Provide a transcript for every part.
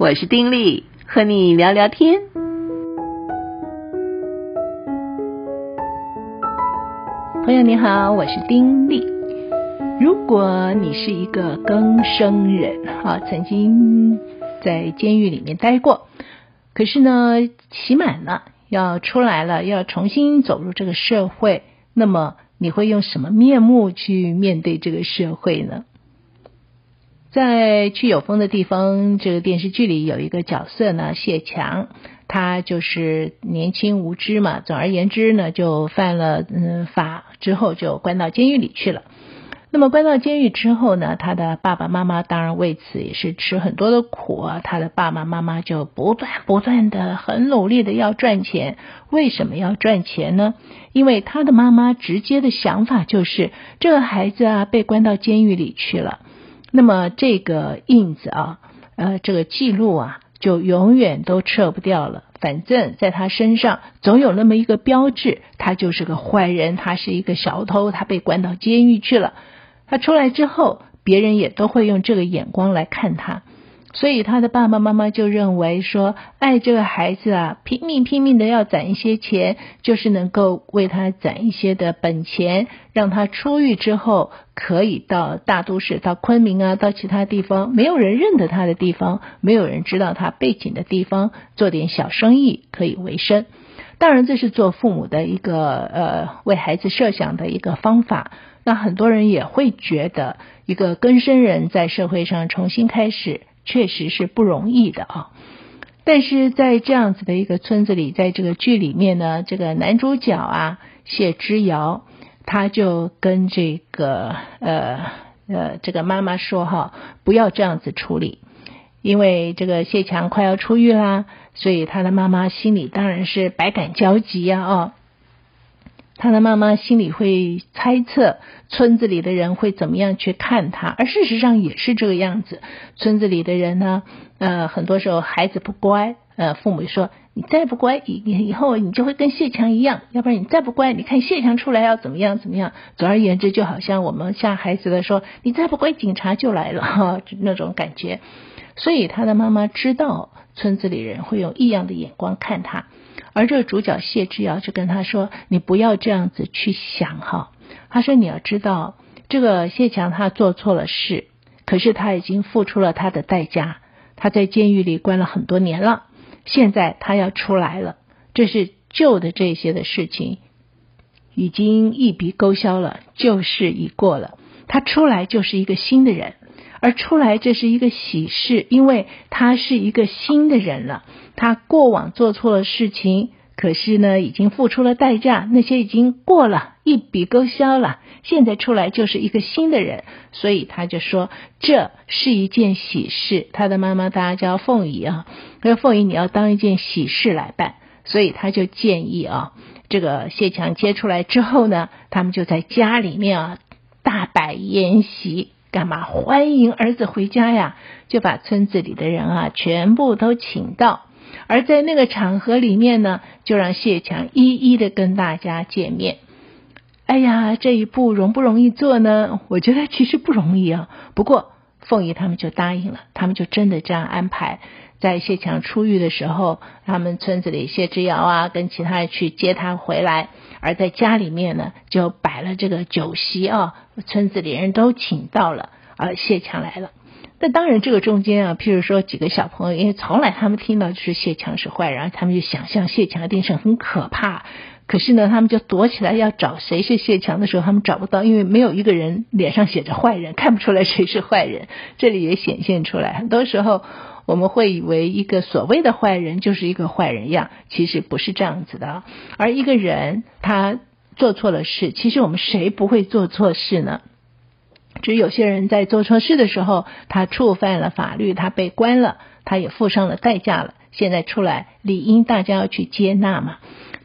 我是丁力，和你聊聊天。朋友你好，我是丁力。如果你是一个更生人，哈，曾经在监狱里面待过，可是呢，期满了，要出来了，要重新走入这个社会，那么你会用什么面目去面对这个社会呢？在去有风的地方，这个电视剧里有一个角色呢，谢强，他就是年轻无知嘛。总而言之呢，就犯了嗯法之后就关到监狱里去了。那么关到监狱之后呢，他的爸爸妈妈当然为此也是吃很多的苦啊。他的爸爸妈妈就不断不断的很努力的要赚钱。为什么要赚钱呢？因为他的妈妈直接的想法就是，这个孩子啊被关到监狱里去了。那么这个印子啊，呃，这个记录啊，就永远都撤不掉了。反正在他身上总有那么一个标志，他就是个坏人，他是一个小偷，他被关到监狱去了。他出来之后，别人也都会用这个眼光来看他。所以他的爸爸妈妈就认为说，爱这个孩子啊，拼命拼命的要攒一些钱，就是能够为他攒一些的本钱，让他出狱之后可以到大都市，到昆明啊，到其他地方没有人认得他的地方，没有人知道他背景的地方，做点小生意可以为生。当然，这是做父母的一个呃为孩子设想的一个方法。那很多人也会觉得，一个更生人在社会上重新开始。确实是不容易的啊，但是在这样子的一个村子里，在这个剧里面呢，这个男主角啊谢之遥，他就跟这个呃呃这个妈妈说哈，不要这样子处理，因为这个谢强快要出狱啦，所以他的妈妈心里当然是百感交集呀啊。他的妈妈心里会猜测村子里的人会怎么样去看他，而事实上也是这个样子。村子里的人呢，呃，很多时候孩子不乖，呃，父母说你再不乖，以以后你就会跟谢强一样，要不然你再不乖，你看谢强出来要怎么样怎么样。总而言之，就好像我们吓孩子的说，你再不乖，警察就来了哈，那种感觉。所以他的妈妈知道村子里人会用异样的眼光看他。而这个主角谢之遥就跟他说：“你不要这样子去想哈。”他说：“你要知道，这个谢强他做错了事，可是他已经付出了他的代价。他在监狱里关了很多年了，现在他要出来了。这是旧的这些的事情，已经一笔勾销了，旧事已过了。他出来就是一个新的人。”而出来，这是一个喜事，因为他是一个新的人了。他过往做错了事情，可是呢，已经付出了代价，那些已经过了，一笔勾销了。现在出来就是一个新的人，所以他就说这是一件喜事。他的妈妈大家叫凤仪啊，他说凤仪你要当一件喜事来办，所以他就建议啊，这个谢强接出来之后呢，他们就在家里面啊大摆筵席。干嘛欢迎儿子回家呀？就把村子里的人啊全部都请到，而在那个场合里面呢，就让谢强一一的跟大家见面。哎呀，这一步容不容易做呢？我觉得其实不容易啊。不过凤仪他们就答应了，他们就真的这样安排。在谢强出狱的时候，他们村子里谢之遥啊，跟其他人去接他回来，而在家里面呢，就摆了这个酒席啊，村子里人都请到了，而谢强来了。那当然，这个中间啊，譬如说几个小朋友，因为从来他们听到就是谢强是坏人，他们就想象谢强一定是很可怕。可是呢，他们就躲起来要找谁是谢强的时候，他们找不到，因为没有一个人脸上写着坏人，看不出来谁是坏人。这里也显现出来，很多时候。我们会以为一个所谓的坏人就是一个坏人样，其实不是这样子的。而一个人他做错了事，其实我们谁不会做错事呢？只有些人在做错事的时候，他触犯了法律，他被关了，他也付上了代价了。现在出来，理应大家要去接纳嘛。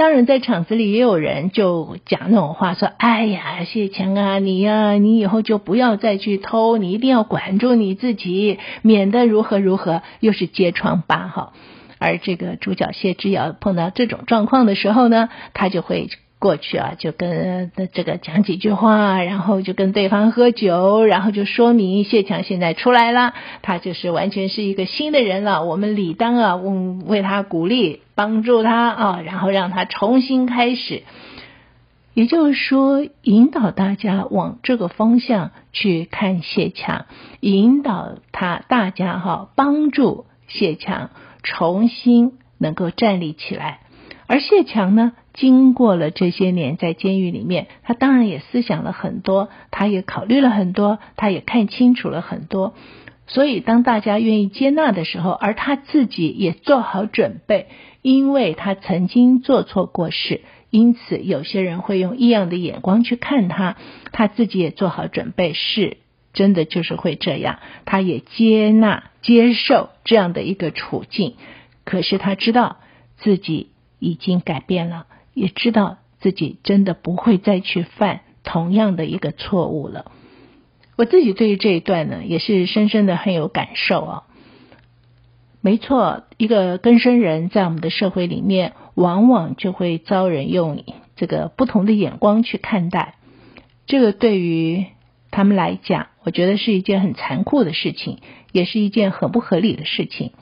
当然，在场子里也有人就讲那种话，说：“哎呀，谢强啊，你呀，你以后就不要再去偷，你一定要管住你自己，免得如何如何，又是揭疮疤哈。”而这个主角谢之遥碰到这种状况的时候呢，他就会过去啊，就跟这个讲几句话，然后就跟对方喝酒，然后就说明谢强现在出来了，他就是完全是一个新的人了。我们理当啊，嗯为他鼓励，帮助他啊，然后让他重新开始。也就是说，引导大家往这个方向去看谢强，引导他大家哈，帮助谢强重新能够站立起来。而谢强呢，经过了这些年在监狱里面，他当然也思想了很多，他也考虑了很多，他也看清楚了很多。所以，当大家愿意接纳的时候，而他自己也做好准备，因为他曾经做错过事，因此有些人会用异样的眼光去看他。他自己也做好准备，是真的就是会这样，他也接纳、接受这样的一个处境。可是他知道自己。已经改变了，也知道自己真的不会再去犯同样的一个错误了。我自己对于这一段呢，也是深深的很有感受啊。没错，一个根生人在我们的社会里面，往往就会遭人用这个不同的眼光去看待。这个对于他们来讲，我觉得是一件很残酷的事情，也是一件很不合理的事情。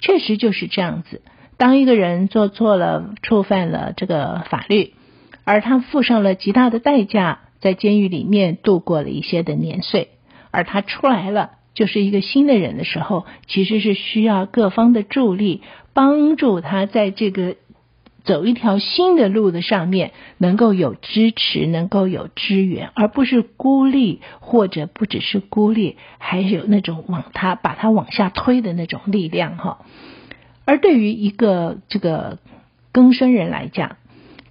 确实就是这样子。当一个人做错了，触犯了这个法律，而他付上了极大的代价，在监狱里面度过了一些的年岁，而他出来了，就是一个新的人的时候，其实是需要各方的助力，帮助他在这个走一条新的路的上面，能够有支持，能够有支援，而不是孤立，或者不只是孤立，还有那种往他把他往下推的那种力量，哈。而对于一个这个更生人来讲，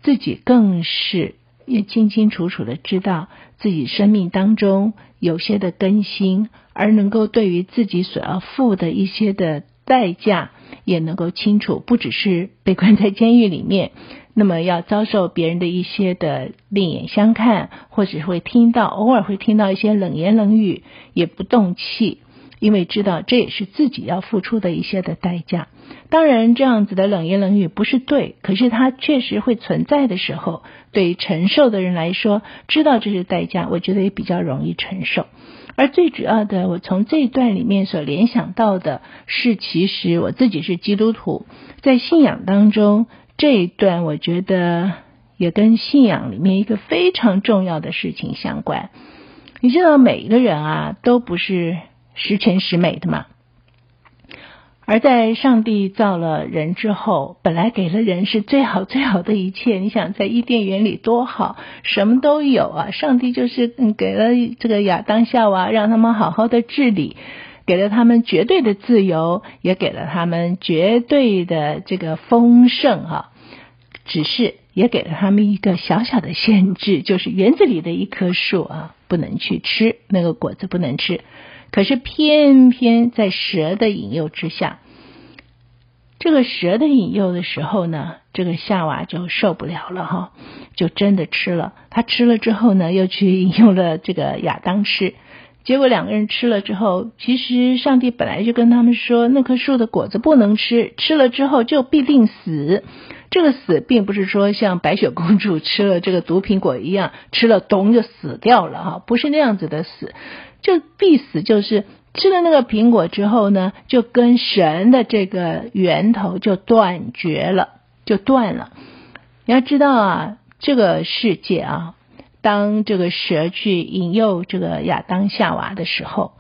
自己更是也清清楚楚的知道自己生命当中有些的更新，而能够对于自己所要付的一些的代价，也能够清楚，不只是被关在监狱里面，那么要遭受别人的一些的另眼相看，或者会听到偶尔会听到一些冷言冷语，也不动气。因为知道这也是自己要付出的一些的代价，当然这样子的冷言冷语不是对，可是它确实会存在的时候，对承受的人来说，知道这是代价，我觉得也比较容易承受。而最主要的，我从这一段里面所联想到的是，其实我自己是基督徒，在信仰当中这一段，我觉得也跟信仰里面一个非常重要的事情相关。你知道，每一个人啊，都不是。十全十美的嘛，而在上帝造了人之后，本来给了人是最好最好的一切。你想在伊甸园里多好，什么都有啊！上帝就是给了这个亚当夏娃，让他们好好的治理，给了他们绝对的自由，也给了他们绝对的这个丰盛哈。只是也给了他们一个小小的限制，就是园子里的一棵树啊，不能去吃那个果子，不能吃。可是偏偏在蛇的引诱之下，这个蛇的引诱的时候呢，这个夏娃就受不了了哈，就真的吃了。他吃了之后呢，又去引诱了这个亚当吃，结果两个人吃了之后，其实上帝本来就跟他们说，那棵树的果子不能吃，吃了之后就必定死。这个死并不是说像白雪公主吃了这个毒苹果一样，吃了咚就死掉了哈，不是那样子的死。就必死，就是吃了那个苹果之后呢，就跟神的这个源头就断绝了，就断了。你要知道啊，这个世界啊，当这个蛇去引诱这个亚当夏娃的时候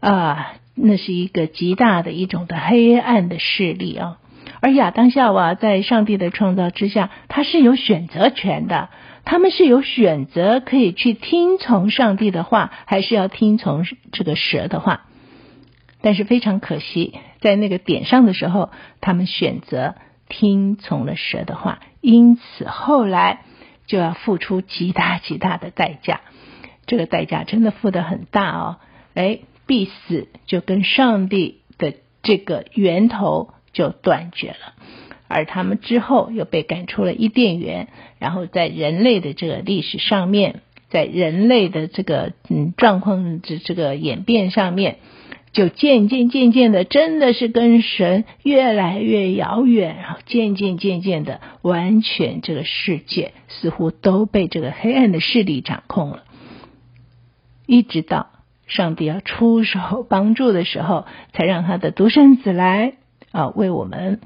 啊，那是一个极大的一种的黑暗的势力啊。而亚当夏娃在上帝的创造之下，他是有选择权的。他们是有选择，可以去听从上帝的话，还是要听从这个蛇的话？但是非常可惜，在那个点上的时候，他们选择听从了蛇的话，因此后来就要付出极大极大的代价。这个代价真的付得很大哦！哎，必死就跟上帝的这个源头就断绝了。而他们之后又被赶出了伊甸园，然后在人类的这个历史上面，在人类的这个嗯状况这这个演变上面，就渐渐渐渐的，真的是跟神越来越遥远，然后渐渐渐渐的，完全这个世界似乎都被这个黑暗的势力掌控了。一直到上帝要出手帮助的时候，才让他的独生子来啊，为我们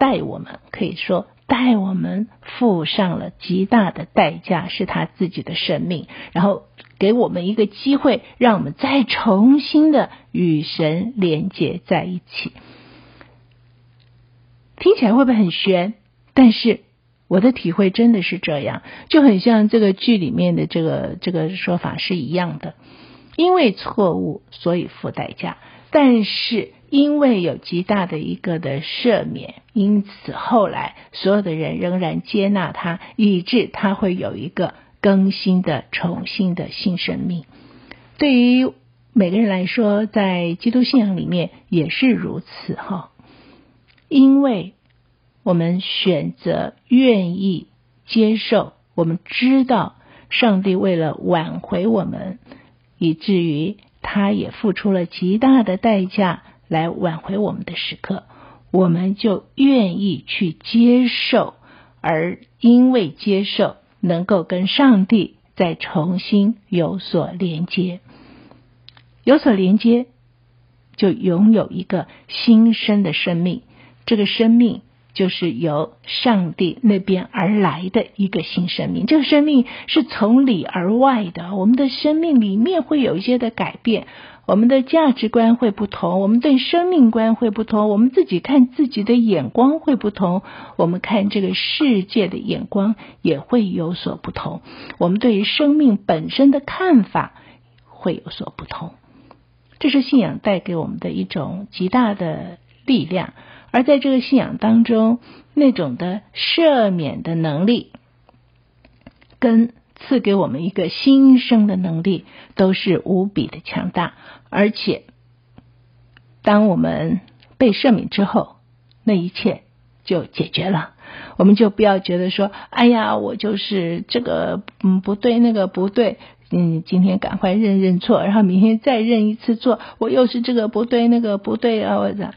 带我们，可以说带我们付上了极大的代价，是他自己的生命，然后。给我们一个机会，让我们再重新的与神连接在一起。听起来会不会很玄？但是我的体会真的是这样，就很像这个剧里面的这个这个说法是一样的。因为错误，所以付代价；但是因为有极大的一个的赦免，因此后来所有的人仍然接纳他，以致他会有一个。更新的、重新的新生命，对于每个人来说，在基督信仰里面也是如此哈。因为我们选择愿意接受，我们知道上帝为了挽回我们，以至于他也付出了极大的代价来挽回我们的时刻，我们就愿意去接受，而因为接受。能够跟上帝再重新有所连接，有所连接，就拥有一个新生的生命。这个生命就是由上帝那边而来的一个新生命。这个生命是从里而外的，我们的生命里面会有一些的改变。我们的价值观会不同，我们对生命观会不同，我们自己看自己的眼光会不同，我们看这个世界的眼光也会有所不同，我们对于生命本身的看法会有所不同。这是信仰带给我们的一种极大的力量，而在这个信仰当中，那种的赦免的能力跟。赐给我们一个新生的能力，都是无比的强大。而且，当我们被赦免之后，那一切就解决了。我们就不要觉得说：“哎呀，我就是这个嗯不对，那个不对。”嗯，今天赶快认认错，然后明天再认一次错。我又是这个不对，那个不对啊！我的。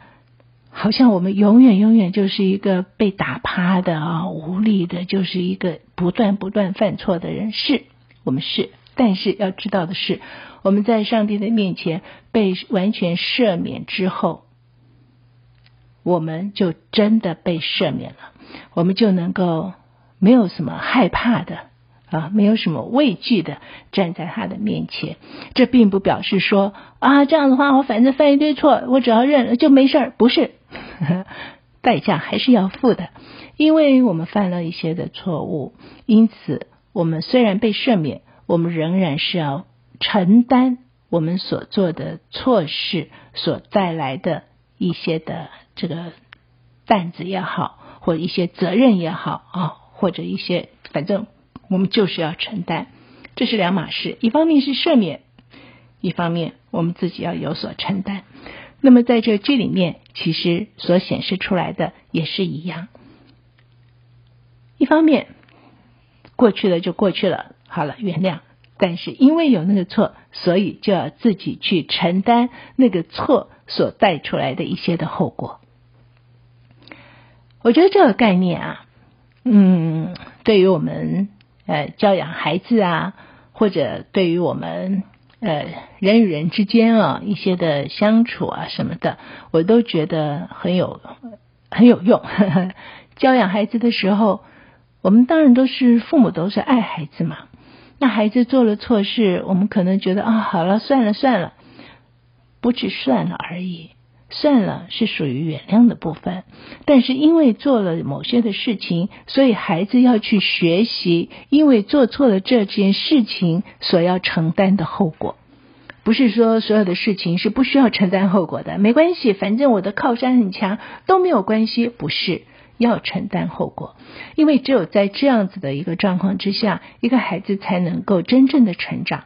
好像我们永远永远就是一个被打趴的啊，无力的，就是一个不断不断犯错的人。是，我们是，但是要知道的是，我们在上帝的面前被完全赦免之后，我们就真的被赦免了，我们就能够没有什么害怕的啊，没有什么畏惧的站在他的面前。这并不表示说啊，这样的话我反正犯一堆错，我只要认了就没事儿，不是。代价还是要付的，因为我们犯了一些的错误，因此我们虽然被赦免，我们仍然是要承担我们所做的错事所带来的一些的这个担子也好，或一些责任也好啊，或者一些反正我们就是要承担，这是两码事。一方面是赦免，一方面我们自己要有所承担。那么在这这里面，其实所显示出来的也是一样。一方面，过去了就过去了，好了，原谅。但是因为有那个错，所以就要自己去承担那个错所带出来的一些的后果。我觉得这个概念啊，嗯，对于我们呃教养孩子啊，或者对于我们。呃，人与人之间啊，一些的相处啊什么的，我都觉得很有很有用呵呵。教养孩子的时候，我们当然都是父母，都是爱孩子嘛。那孩子做了错事，我们可能觉得啊，好了，算了算了，不止算了而已。算了是属于原谅的部分，但是因为做了某些的事情，所以孩子要去学习，因为做错了这件事情所要承担的后果，不是说所有的事情是不需要承担后果的，没关系，反正我的靠山很强，都没有关系，不是。要承担后果，因为只有在这样子的一个状况之下，一个孩子才能够真正的成长，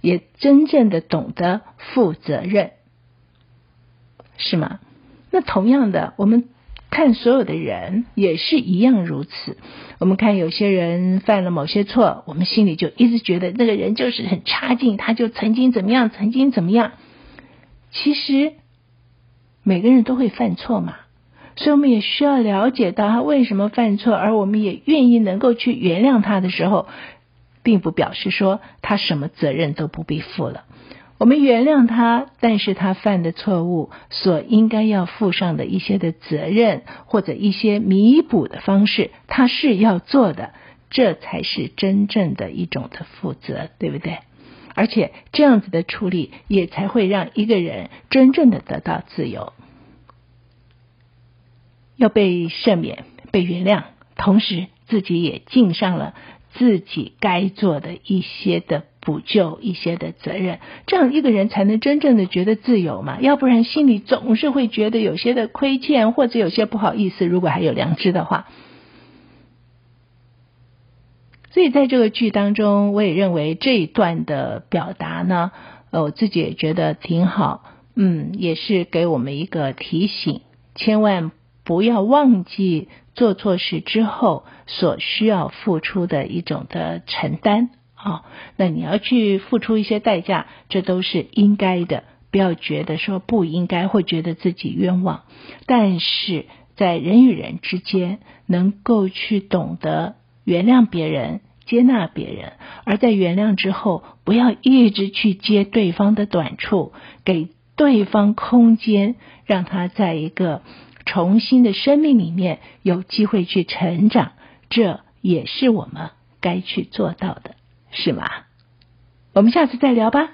也真正的懂得负责任。是吗？那同样的，我们看所有的人也是一样如此。我们看有些人犯了某些错，我们心里就一直觉得那个人就是很差劲，他就曾经怎么样，曾经怎么样。其实每个人都会犯错嘛，所以我们也需要了解到他为什么犯错，而我们也愿意能够去原谅他的时候，并不表示说他什么责任都不必负了。我们原谅他，但是他犯的错误所应该要负上的一些的责任，或者一些弥补的方式，他是要做的，这才是真正的一种的负责，对不对？而且这样子的处理，也才会让一个人真正的得到自由，要被赦免、被原谅，同时自己也尽上了自己该做的一些的。补救一些的责任，这样一个人才能真正的觉得自由嘛。要不然心里总是会觉得有些的亏欠，或者有些不好意思。如果还有良知的话，所以在这个剧当中，我也认为这一段的表达呢，呃，我自己也觉得挺好。嗯，也是给我们一个提醒，千万不要忘记做错事之后所需要付出的一种的承担。哦，那你要去付出一些代价，这都是应该的。不要觉得说不应该，会觉得自己冤枉。但是在人与人之间，能够去懂得原谅别人、接纳别人，而在原谅之后，不要一直去接对方的短处，给对方空间，让他在一个重新的生命里面有机会去成长。这也是我们该去做到的。是吗？我们下次再聊吧。